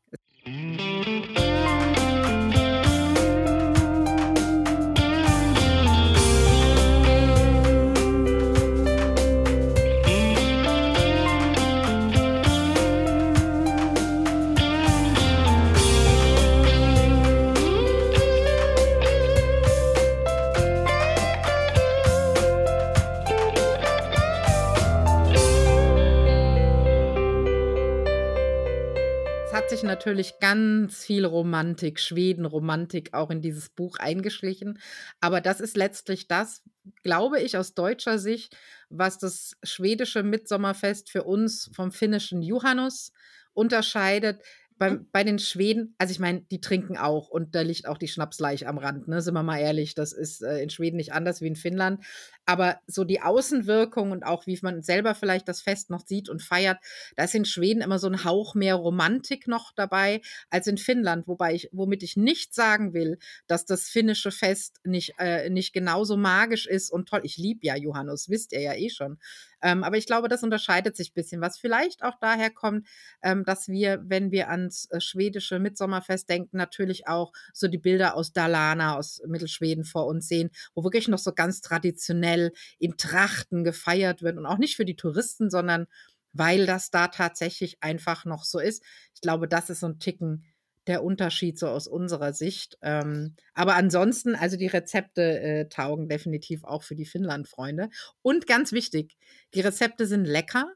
Natürlich ganz viel Romantik, Schweden-Romantik auch in dieses Buch eingeschlichen. Aber das ist letztlich das, glaube ich, aus deutscher Sicht, was das schwedische Mitsommerfest für uns vom finnischen Juhannus unterscheidet. Bei, bei den Schweden, also ich meine, die trinken auch und da liegt auch die Schnapsleiche am Rand, ne? Sind wir mal ehrlich, das ist äh, in Schweden nicht anders wie in Finnland. Aber so die Außenwirkung und auch wie man selber vielleicht das Fest noch sieht und feiert, da ist in Schweden immer so ein Hauch mehr Romantik noch dabei als in Finnland, wobei ich, womit ich nicht sagen will, dass das finnische Fest nicht, äh, nicht genauso magisch ist und toll. Ich liebe ja Johannes, wisst ihr ja eh schon. Ähm, aber ich glaube, das unterscheidet sich ein bisschen, was vielleicht auch daher kommt, ähm, dass wir, wenn wir ans äh, schwedische Mitsommerfest denken, natürlich auch so die Bilder aus Dalarna, aus Mittelschweden vor uns sehen, wo wirklich noch so ganz traditionell in Trachten gefeiert wird und auch nicht für die Touristen, sondern weil das da tatsächlich einfach noch so ist. Ich glaube, das ist so ein Ticken der Unterschied so aus unserer Sicht. Ähm, aber ansonsten, also die Rezepte äh, taugen definitiv auch für die Finnland-Freunde. Und ganz wichtig, die Rezepte sind lecker,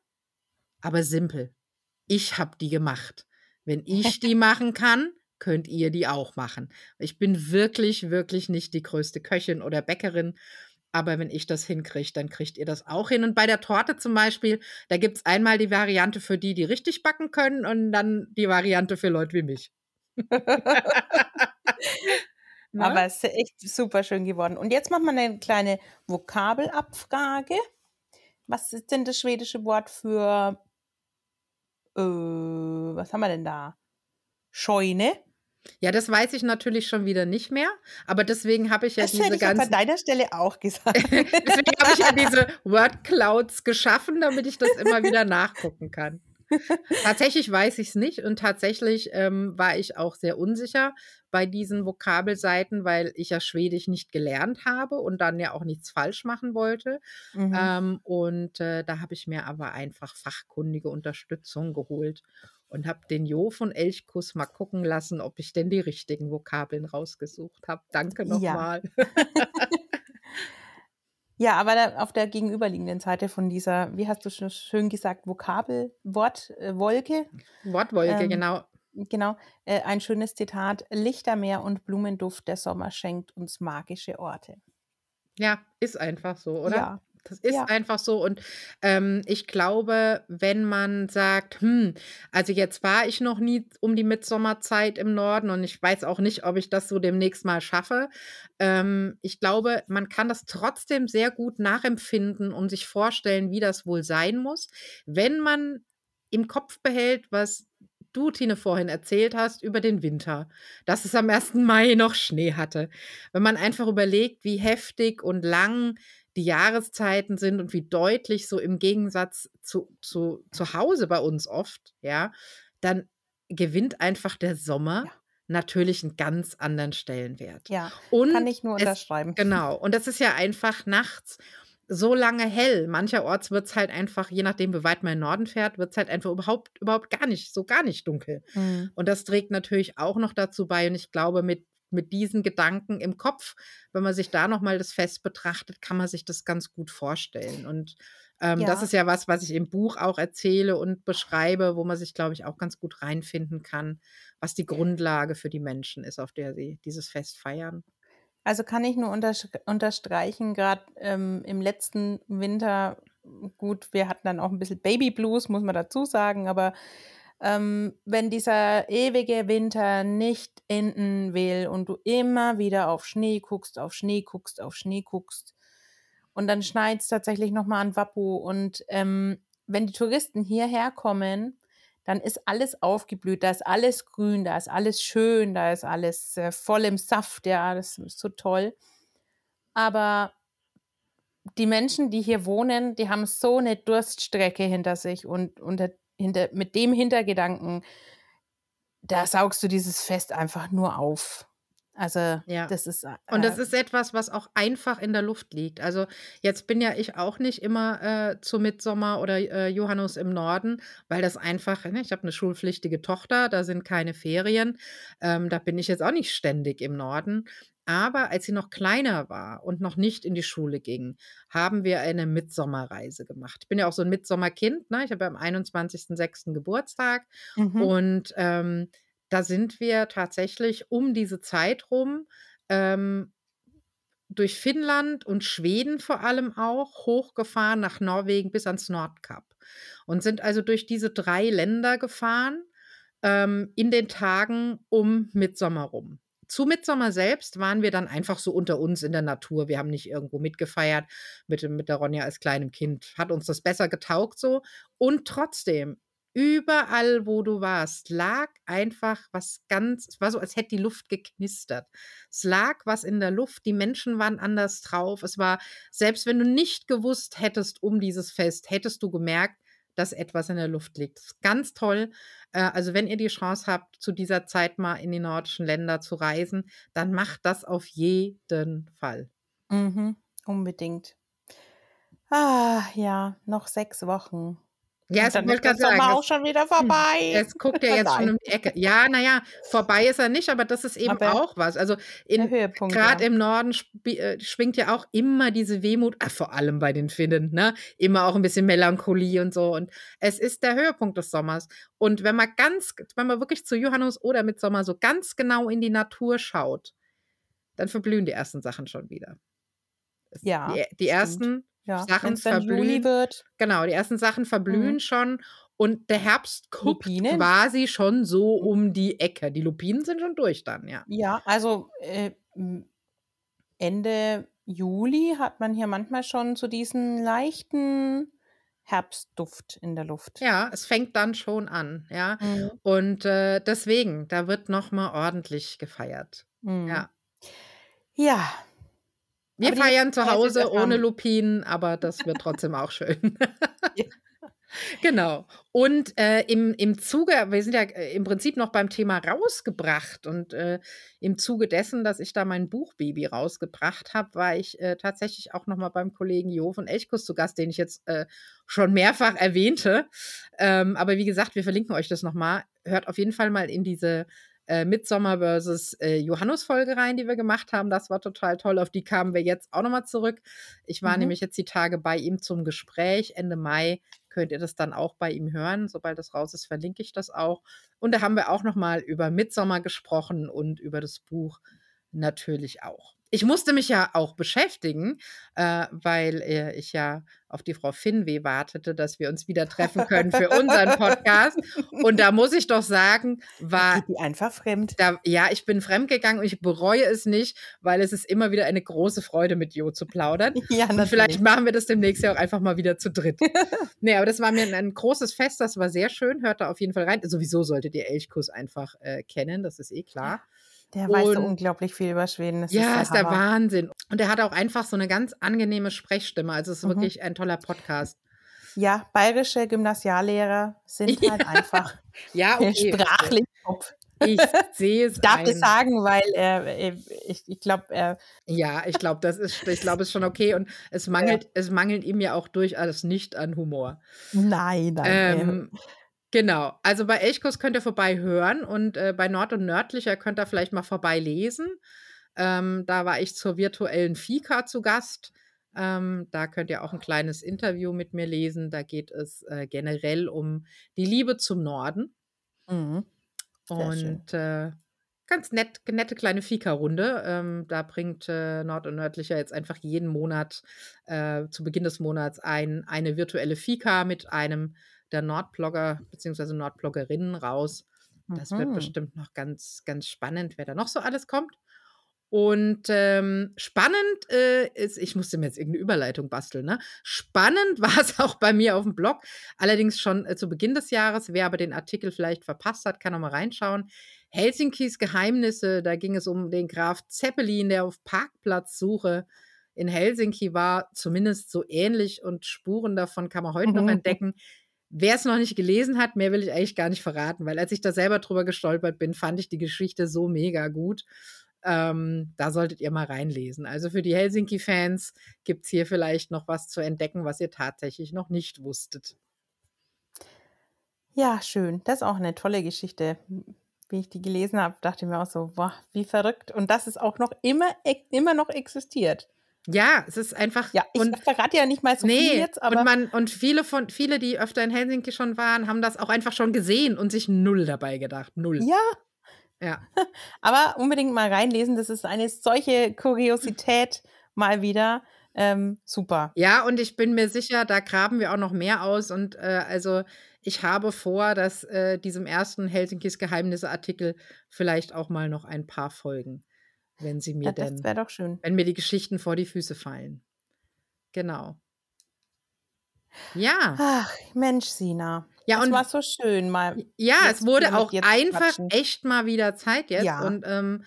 aber simpel. Ich habe die gemacht. Wenn ich die machen kann, könnt ihr die auch machen. Ich bin wirklich, wirklich nicht die größte Köchin oder Bäckerin. Aber wenn ich das hinkriege, dann kriegt ihr das auch hin. Und bei der Torte zum Beispiel, da gibt es einmal die Variante für die, die richtig backen können und dann die Variante für Leute wie mich. Aber es ist echt super schön geworden. Und jetzt machen wir eine kleine Vokabelabfrage. Was ist denn das schwedische Wort für, äh, was haben wir denn da? Scheune? Ja, das weiß ich natürlich schon wieder nicht mehr, aber deswegen habe ich ja das diese ich ganzen. an deiner Stelle auch gesagt. deswegen habe ich ja diese Word Clouds geschaffen, damit ich das immer wieder nachgucken kann. Tatsächlich weiß ich es nicht und tatsächlich ähm, war ich auch sehr unsicher bei diesen Vokabelseiten, weil ich ja Schwedisch nicht gelernt habe und dann ja auch nichts falsch machen wollte. Mhm. Ähm, und äh, da habe ich mir aber einfach fachkundige Unterstützung geholt und habe den Jo von Elchkuss mal gucken lassen, ob ich denn die richtigen Vokabeln rausgesucht habe. Danke nochmal. Ja. Ja, aber da, auf der gegenüberliegenden Seite von dieser, wie hast du schon schön gesagt, Vokabel, Wortwolke. Äh, Wortwolke, ähm, genau. Genau, äh, ein schönes Zitat. Lichtermeer und Blumenduft, der Sommer schenkt uns magische Orte. Ja, ist einfach so, oder? Ja, das ist ja. einfach so. Und ähm, ich glaube, wenn man sagt, hm, also jetzt war ich noch nie um die Mitsommerzeit im Norden und ich weiß auch nicht, ob ich das so demnächst mal schaffe. Ähm, ich glaube, man kann das trotzdem sehr gut nachempfinden und sich vorstellen, wie das wohl sein muss, wenn man im Kopf behält, was du, Tine, vorhin erzählt hast über den Winter, dass es am 1. Mai noch Schnee hatte. Wenn man einfach überlegt, wie heftig und lang die Jahreszeiten sind und wie deutlich so im Gegensatz zu, zu, zu Hause bei uns oft, ja, dann gewinnt einfach der Sommer. Ja natürlich einen ganz anderen Stellenwert. Ja, und kann ich nur unterschreiben. Es, genau. Und das ist ja einfach nachts so lange hell. Mancherorts wird es halt einfach, je nachdem, wie weit man in den Norden fährt, wird es halt einfach überhaupt, überhaupt gar nicht, so gar nicht dunkel. Mhm. Und das trägt natürlich auch noch dazu bei. Und ich glaube, mit mit diesen Gedanken im Kopf, wenn man sich da nochmal das Fest betrachtet, kann man sich das ganz gut vorstellen. Und ähm, ja. das ist ja was, was ich im Buch auch erzähle und beschreibe, wo man sich, glaube ich, auch ganz gut reinfinden kann, was die Grundlage für die Menschen ist, auf der sie dieses Fest feiern. Also kann ich nur unterstreichen, gerade ähm, im letzten Winter, gut, wir hatten dann auch ein bisschen Baby Blues, muss man dazu sagen, aber ähm, wenn dieser ewige Winter nicht enden will und du immer wieder auf Schnee guckst, auf Schnee guckst, auf Schnee guckst und dann schneit es tatsächlich nochmal an Wappu und ähm, wenn die Touristen hierher kommen, dann ist alles aufgeblüht, da ist alles grün, da ist alles schön, da ist alles äh, voll im Saft, ja, das ist so toll. Aber die Menschen, die hier wohnen, die haben so eine Durststrecke hinter sich und unter hinter, mit dem Hintergedanken, da saugst du dieses Fest einfach nur auf. Also Ja. das ist, Und das äh ist etwas, was auch einfach in der Luft liegt. Also, jetzt bin ja ich auch nicht immer, äh, zu Mittsommer oder, äh, Johannes im Norden, weil das einfach ne, ich habe eine schulpflichtige Tochter, da sind keine Ferien. Ähm, da bin ich jetzt auch nicht ständig im Norden. Aber als sie noch kleiner war und noch nicht in die Schule ging, haben wir eine Mittsommerreise gemacht. Ich bin ja auch so ein Mittsommerkind, ne? Ich habe ja am 21.06. Geburtstag Mhm. und, ähm, da sind wir tatsächlich um diese Zeit rum, ähm, durch Finnland und Schweden vor allem auch hochgefahren nach Norwegen bis ans Nordkap und sind also durch diese 3 Länder gefahren, ähm, in den Tagen um Mittsommer rum. Zu Mittsommer selbst waren wir dann einfach so unter uns in der Natur. Wir haben nicht irgendwo mitgefeiert mit mit der Ronja als kleinem Kind. Hat uns das besser getaugt so. Und trotzdem, überall, wo du warst, lag einfach was ganz es war so, als hätte die Luft geknistert. Es lag was in der Luft, die Menschen waren anders drauf. Es war selbst wenn du nicht gewusst hättest um dieses Fest, hättest du gemerkt, dass etwas in der Luft liegt. Ganz toll. Äh, also, wenn ihr die Chance habt, zu dieser Zeit mal in die nordischen Länder zu reisen, dann macht das auf jeden Fall. Mhm, unbedingt. Ah, ja, noch 6 Wochen. Ja, Und es dann ist der sagen, Sommer es auch schon wieder hm, vorbei. es guckt ja jetzt schon um die Ecke. Ja, na ja, vorbei ist er nicht, aber das ist eben Aber auch was. Also, grad ja. im Norden äh, schwingt ja auch immer diese Wehmut ah, vor allem bei den Finnen, ne? Immer auch 'n bisschen Melancholie und so. Und es ist der Höhepunkt des Sommers. Und wenn man ganz wenn man wirklich zu Johannes oder Mittsommer so ganz genau in die Natur schaut, dann verblühen die ersten Sachen schon wieder. Ja, die die ersten Ja, Sachen dann Juli verblühen wird. genau, die ersten Sachen verblühen Mhm. schon und der Herbst guckt Lupinen? quasi schon so Mhm. um die Ecke. Die Lupinen sind schon durch dann, ja. Ja, also, äh, hm, Ende Juli hat man hier manchmal schon so diesen leichten Herbstduft in der Luft. Ja, es fängt dann schon an, ja. Mhm. Und, äh, deswegen, da wird noch mal ordentlich gefeiert. Mhm. Ja. Ja. Wir Aber feiern zu Hause ohne Lupinen, aber das wird trotzdem auch schön. Ja. Genau. Und, äh, im im Zuge wir sind ja, äh, im Prinzip noch beim Thema rausgebracht und, äh, im Zuge dessen, dass ich da mein Buchbaby rausgebracht habe, war ich, äh, tatsächlich auch noch mal beim Kollegen Jo von Elchkuss zu Gast, den ich jetzt, äh, schon mehrfach erwähnte. Ähm, aber wie gesagt, wir verlinken euch das noch mal. Hört auf jeden Fall mal in diese, äh, Midsommar versus, äh, Johannes-Folge rein, die wir gemacht haben. Das war total toll. Auf die kamen wir jetzt auch noch mal zurück. Ich war Mhm. nämlich jetzt die Tage bei ihm zum Gespräch. Ende Mai könnt ihr das dann auch bei ihm hören. Sobald das raus ist, verlinke ich das auch. Und da haben wir auch noch mal über Midsommar gesprochen und über das Buch natürlich auch. Ich musste mich ja auch beschäftigen, äh, weil, äh, ich ja auf die Frau Finweh wartete, dass wir uns wieder treffen können für unseren Podcast. Und da muss ich doch sagen, war die einfach fremd. da ja, ich bin fremdgegangen und ich bereue es nicht, weil es ist immer wieder eine große Freude, mit Jo zu plaudern. Ja, Und vielleicht natürlich. machen wir das demnächst ja auch einfach mal wieder zu dritt. Ne, aber das war mir 'n ein großes Fest, das war sehr schön. Hört da auf jeden Fall rein. Sowieso solltet ihr Elchkuss einfach, äh, kennen, das ist eh klar. Der weiß so unglaublich viel über Schweden. Das ist ja, der ist der. Wahnsinn. Und er hat auch einfach so 'ne ganz angenehme Sprechstimme. Also, es ist Mhm. wirklich ein toller Podcast. Ja, bayerische Gymnasiallehrer sind Ja. halt einfach Ja, okay. sprachlich top. Ich sehe es Ich darf das ein. sagen, weil, äh, äh, ich ich glaube, äh Ja, ich glaube, das ist ich glaube, ist schon okay und es Ja. mangelt es mangelt ihm ja auch durchaus nicht an Humor. Nein, nein, ähm genau. Also, bei Elchkuss könnt ihr vorbei hören und, äh, bei Nord und Nördlicher könnt ihr vielleicht mal vorbei lesen. Ähm, da war ich zur virtuellen Fika zu Gast. Ähm, da könnt ihr auch 'n kleines Interview mit mir lesen. Da geht es, äh, generell um die Liebe zum Norden. Mhm. Und, äh, ganz nett nette kleine Fika-Runde. Ähm, da bringt, äh, Nord und Nördlicher jetzt einfach jeden Monat, äh, zu Beginn des Monats ein eine virtuelle Fika mit einem der Nordblogger beziehungsweise Nordbloggerinnen raus. Das wird Mhm. bestimmt noch ganz, ganz spannend, wer da noch so alles kommt. Und, ähm, spannend, äh, ist ich musste mir jetzt irgend 'ne Überleitung basteln, ne? Spannend war's auch bei mir aufm Blog, allerdings schon, äh, zu Beginn des Jahres. Wer aber den Artikel vielleicht verpasst hat, kann noch mal reinschauen. Helsinkis Geheimnisse, da ging es um den Graf Zeppelin, der auf Parkplatzsuche in Helsinki war, zumindest so ähnlich und Spuren davon kann man heute noch entdecken. Wer's noch nicht gelesen hat, mehr will ich eigentlich gar nicht verraten, weil als ich da selber drüber gestolpert bin, fand ich die Geschichte so mega gut. Ähm, da solltet ihr mal reinlesen. Also für die Helsinki-Fans gibt es hier vielleicht noch was zu entdecken, was ihr tatsächlich noch nicht wusstet. Ja, schön. Das ist auch eine tolle Geschichte. Wie ich die gelesen habe, dachte ich mir auch so, boah, wie verrückt. Und dass es auch noch immer, immer noch existiert. Ja, es ist einfach. Ja, ich und, verrate ja nicht mal so nee, viel jetzt, aber. Und, man, und viele von viele, die öfter in Helsinki schon waren, haben das auch einfach schon gesehen und sich null dabei gedacht. Null. Ja. Ja. aber unbedingt mal reinlesen. Das ist eine solche Kuriosität mal wieder. Ähm, super. Ja, und ich bin mir sicher, da graben wir auch noch mehr aus. Und äh, also ich habe vor, dass äh, diesem ersten Helsinkis Geheimnisse-Artikel vielleicht auch mal noch ein paar folgen wenn sie mir Ja, denn, das wäre doch schön. wenn mir die Geschichten vor die Füße fallen. Genau. Ja. Ach, Mensch, Sina. Ja, Das und war so schön mal. ja, es wurde auch einfach quatschen. echt mal wieder Zeit jetzt. Ja. Und ähm,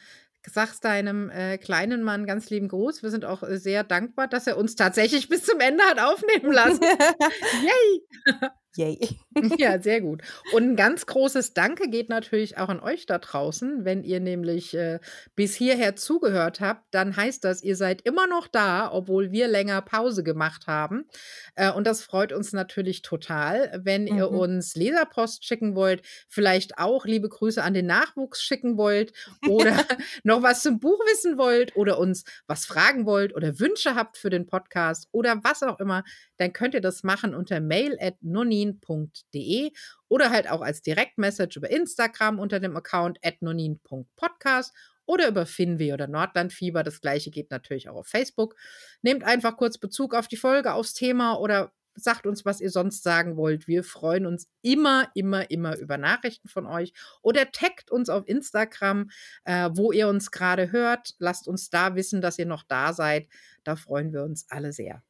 sagst deinem äh, kleinen Mann ganz lieben Gruß. Wir sind auch äh, sehr dankbar, dass er uns tatsächlich bis zum Ende hat aufnehmen lassen. Yay! Yay. Ja, sehr gut. Und ein ganz großes Danke geht natürlich auch an euch da draußen. Wenn ihr nämlich äh, bis hierher zugehört habt, dann heißt das, ihr seid immer noch da, obwohl wir länger Pause gemacht haben. Äh, und das freut uns natürlich total. Wenn ihr Mhm. uns Leserpost schicken wollt, vielleicht auch liebe Grüße an den Nachwuchs schicken wollt oder noch was zum Buch wissen wollt oder uns was fragen wollt oder Wünsche habt für den Podcast oder was auch immer, dann könnt ihr das machen unter mail at nonin.de oder halt auch als Direktmessage über Instagram unter dem Account nonin.podcast oder über Finweh oder Nordlandfieber. Das gleiche geht natürlich auch auf Facebook. Nehmt einfach kurz Bezug auf die Folge, aufs Thema oder sagt uns, was ihr sonst sagen wollt. Wir freuen uns immer, immer, immer über Nachrichten von euch. Oder taggt uns auf Instagram, äh, wo ihr uns gerade hört. Lasst uns da wissen, dass ihr noch da seid. Da freuen wir uns alle sehr.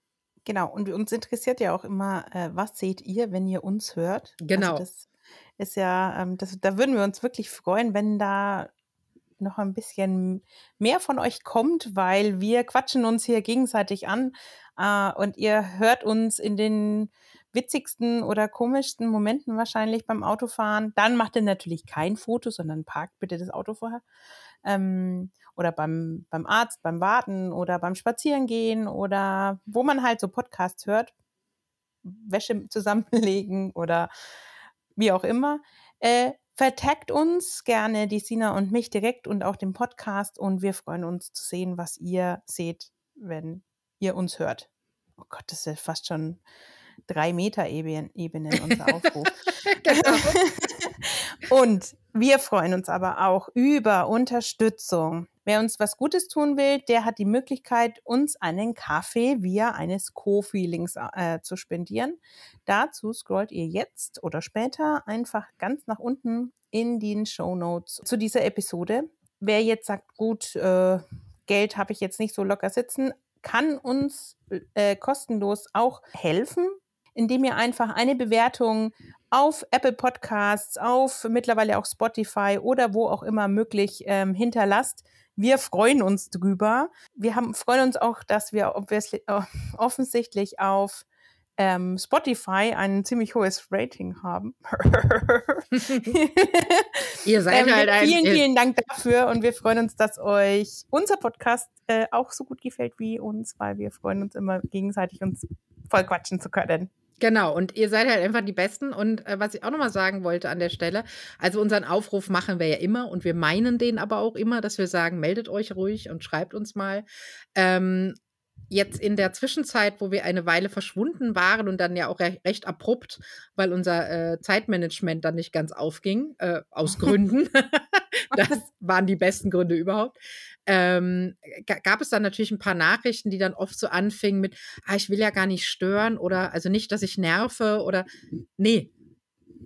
Genau, und uns interessiert ja auch immer, äh, was seht ihr, wenn ihr uns hört? Genau. Also das ist ja, ähm, das, da würden wir uns wirklich freuen, wenn da noch ein bisschen mehr von euch kommt, weil wir quatschen uns hier gegenseitig an äh, und ihr hört uns in den witzigsten oder komischsten Momenten wahrscheinlich beim Autofahren. Dann macht ihr natürlich kein Foto, sondern parkt bitte das Auto vorher. Ähm, oder beim, beim Arzt, beim Warten oder beim Spazierengehen oder wo man halt so Podcasts hört, Wäsche zusammenlegen oder wie auch immer. Äh, vertagt uns gerne, die Sina und mich direkt und auch den Podcast und wir freuen uns zu sehen, was ihr seht, wenn ihr uns hört. Oh Gott, das ist ja fast schon drei Meter Ebenen, Ebenen unser Aufruf. Genau. Und wir freuen uns aber auch über Unterstützung. Wer uns was Gutes tun will, der hat die Möglichkeit, uns einen Kaffee via eines Co-Feelings äh, zu spendieren. Dazu scrollt ihr jetzt oder später einfach ganz nach unten in den Show Notes zu dieser Episode. Wer jetzt sagt, gut, äh, Geld habe ich jetzt nicht so locker sitzen, kann uns äh, kostenlos auch helfen, indem ihr einfach eine Bewertung auf Apple Podcasts, auf mittlerweile auch Spotify oder wo auch immer möglich ähm, hinterlasst. Wir freuen uns drüber. Wir haben, freuen uns auch, dass wir äh, offensichtlich auf ähm, Spotify ein ziemlich hohes Rating haben. Ihr seid ähm, halt ein. vielen, vielen Dank dafür und wir freuen uns, dass euch unser Podcast äh, auch so gut gefällt wie uns, weil wir freuen uns immer gegenseitig uns voll quatschen zu können. Genau, und ihr seid halt einfach die Besten. Und äh, was ich auch nochmal sagen wollte an der Stelle, also unseren Aufruf machen wir ja immer und wir meinen den aber auch immer, dass wir sagen, meldet euch ruhig und schreibt uns mal. Ähm, jetzt in der Zwischenzeit, wo wir eine Weile verschwunden waren und dann ja auch re recht abrupt, weil unser äh, Zeitmanagement dann nicht ganz aufging, äh, aus Gründen. das waren die besten Gründe überhaupt. Ähm, ga- gab es dann natürlich ein paar Nachrichten, die dann oft so anfingen mit, ah, ich will ja gar nicht stören oder also nicht, dass ich nerve oder nee,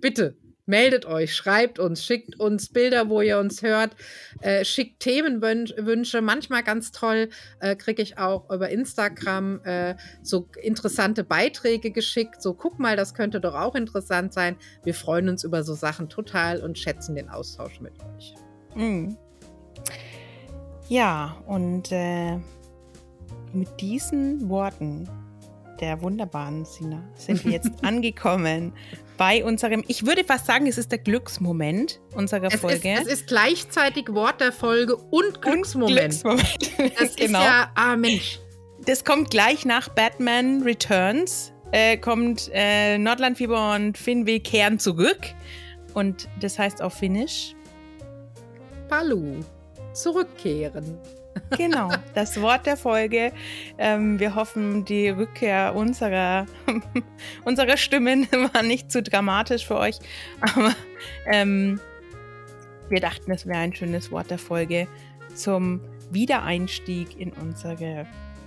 bitte. Meldet euch, schreibt uns, schickt uns Bilder, wo ihr uns hört, äh, schickt Themenwünsche. Manchmal ganz toll äh, kriege ich auch über Instagram äh, so interessante Beiträge geschickt. So, guck mal, das könnte doch auch interessant sein. Wir freuen uns über so Sachen total und schätzen den Austausch mit euch. Mhm. Ja, und äh, mit diesen Worten der wunderbaren Sina sind wir jetzt angekommen bei unserem, ich würde fast sagen, es ist der Glücksmoment unserer es Folge. Ist, es ist gleichzeitig Wort der Folge und Glücksmoment. Und Glücksmoment. Das genau. ist ja, ah Mensch. Das kommt gleich nach Batman Returns. Äh, kommt äh, Nordlandfieber und Finweh kehren zurück. Und das heißt auf Finnisch Palu. Zurückkehren. Genau, das Wort der Folge. Ähm, wir hoffen, die Rückkehr unserer, unserer Stimmen war nicht zu dramatisch für euch. Aber ähm, wir dachten, es wäre ein schönes Wort der Folge zum Wiedereinstieg in unsere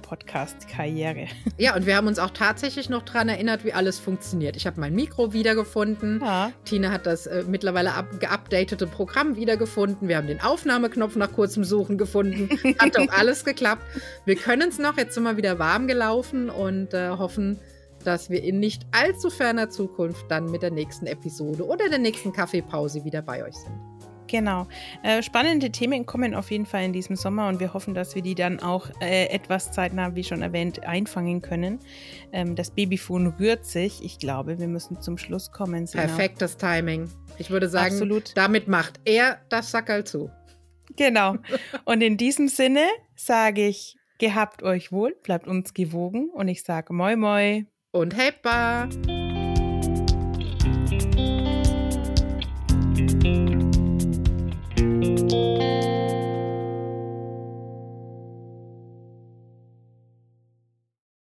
Podcast-Karriere. Ja, und wir haben uns auch tatsächlich noch daran erinnert, wie alles funktioniert. Ich habe mein Mikro wiedergefunden. Ja. Tina hat das äh, mittlerweile geupdatete Programm wiedergefunden. Wir haben den Aufnahmeknopf nach kurzem Suchen gefunden. Hat doch alles geklappt. Wir können es noch. Jetzt sind wir wieder warm gelaufen und äh, hoffen, dass wir in nicht allzu ferner Zukunft dann mit der nächsten Episode oder der nächsten Kaffeepause wieder bei euch sind. Genau. Äh, spannende Themen kommen auf jeden Fall in diesem Sommer und wir hoffen, dass wir die dann auch äh, etwas zeitnah, wie schon erwähnt, einfangen können. Ähm, das Babyfon rührt sich. Ich glaube, wir müssen zum Schluss kommen. Sina. Perfektes Timing. Ich würde sagen, Absolut. damit macht er das Sackerl zu. Genau. Und in diesem Sinne sage ich, gehabt euch wohl, bleibt uns gewogen und ich sage moi moi. Und heppa.